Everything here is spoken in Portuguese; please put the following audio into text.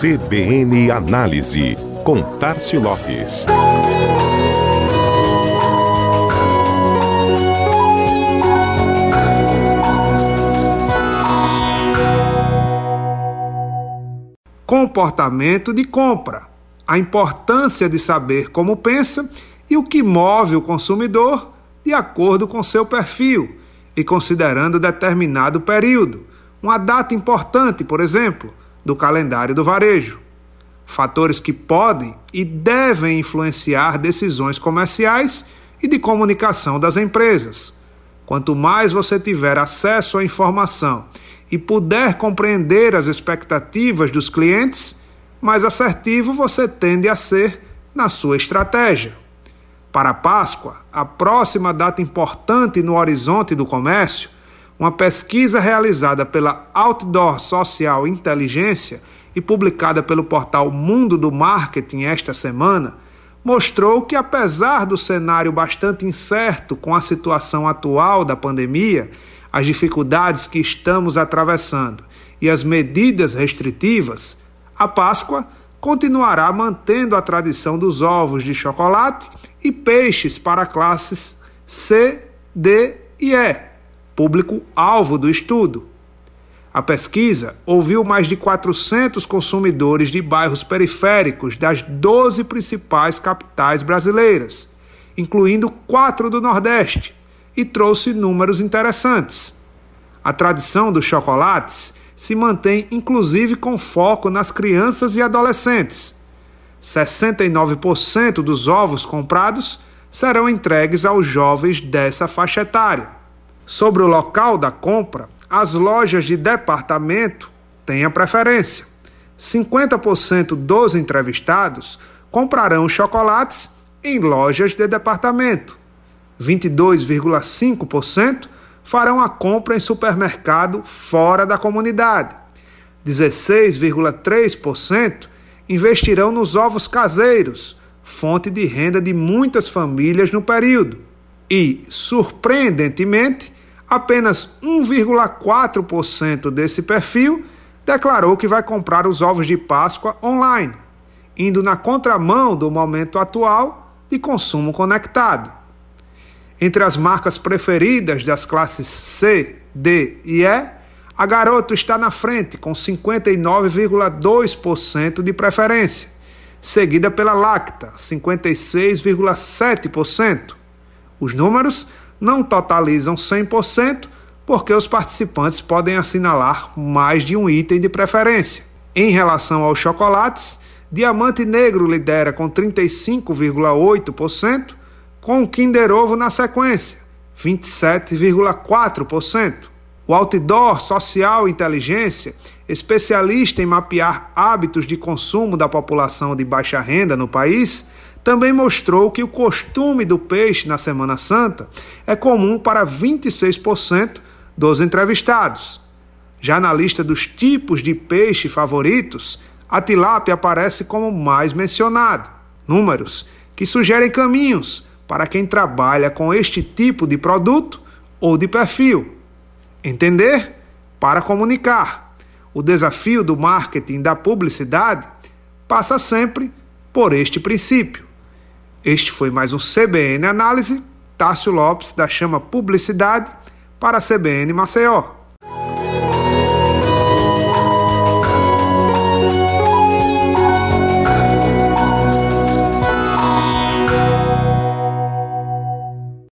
CBN Análise, com Tarcio Lopes. Comportamento de compra. A importância de saber como pensa e o que move o consumidor de acordo com seu perfil e considerando determinado período, uma data importante, por exemplo, do calendário do varejo. Fatores que podem e devem influenciar decisões comerciais e de comunicação das empresas. Quanto mais você tiver acesso à informação e puder compreender as expectativas dos clientes, mais assertivo você tende a ser na sua estratégia. Para a Páscoa, a próxima data importante no horizonte do comércio, uma pesquisa realizada pela Outdoor Social Inteligência e publicada pelo portal Mundo do Marketing esta semana, mostrou que, apesar do cenário bastante incerto com a situação atual da pandemia, as dificuldades que estamos atravessando e as medidas restritivas, a Páscoa continuará mantendo a tradição dos ovos de chocolate e peixes para classes C, D e E, público-alvo do estudo. A pesquisa ouviu mais de 400 consumidores de bairros periféricos das 12 principais capitais brasileiras, incluindo quatro do Nordeste, e trouxe números interessantes. A tradição dos chocolates se mantém inclusive com foco nas crianças e adolescentes. 69% dos ovos comprados serão entregues aos jovens dessa faixa etária. Sobre o local da compra, as lojas de departamento têm a preferência. 50% dos entrevistados comprarão chocolates em lojas de departamento. 22,5% farão a compra em supermercado fora da comunidade. 16,3% investirão nos ovos caseiros, fonte de renda de muitas famílias no período. E, surpreendentemente, apenas 1,4% desse perfil declarou que vai comprar os ovos de Páscoa online, indo na contramão do momento atual de consumo conectado. Entre as marcas preferidas das classes C, D e E, a Garoto está na frente com 59,2% de preferência, seguida pela Lacta, 56,7%. Os números não totalizam 100%, porque os participantes podem assinalar mais de um item de preferência. Em relação aos chocolates, Diamante Negro lidera com 35,8%, com o Kinder Ovo na sequência, 27,4%. O Outdoor Social Inteligência, especialista em mapear hábitos de consumo da população de baixa renda no país, também mostrou que o costume do peixe na Semana Santa é comum para 26% dos entrevistados. Já na lista dos tipos de peixe favoritos, a tilápia aparece como mais mencionado. Números que sugerem caminhos para quem trabalha com este tipo de produto ou de perfil. Entender para comunicar. O desafio do marketing da publicidade passa sempre por este princípio. Este foi mais um CBN Análise. Tássio Lopes, da Chama Publicidade, para a CBN Maceió.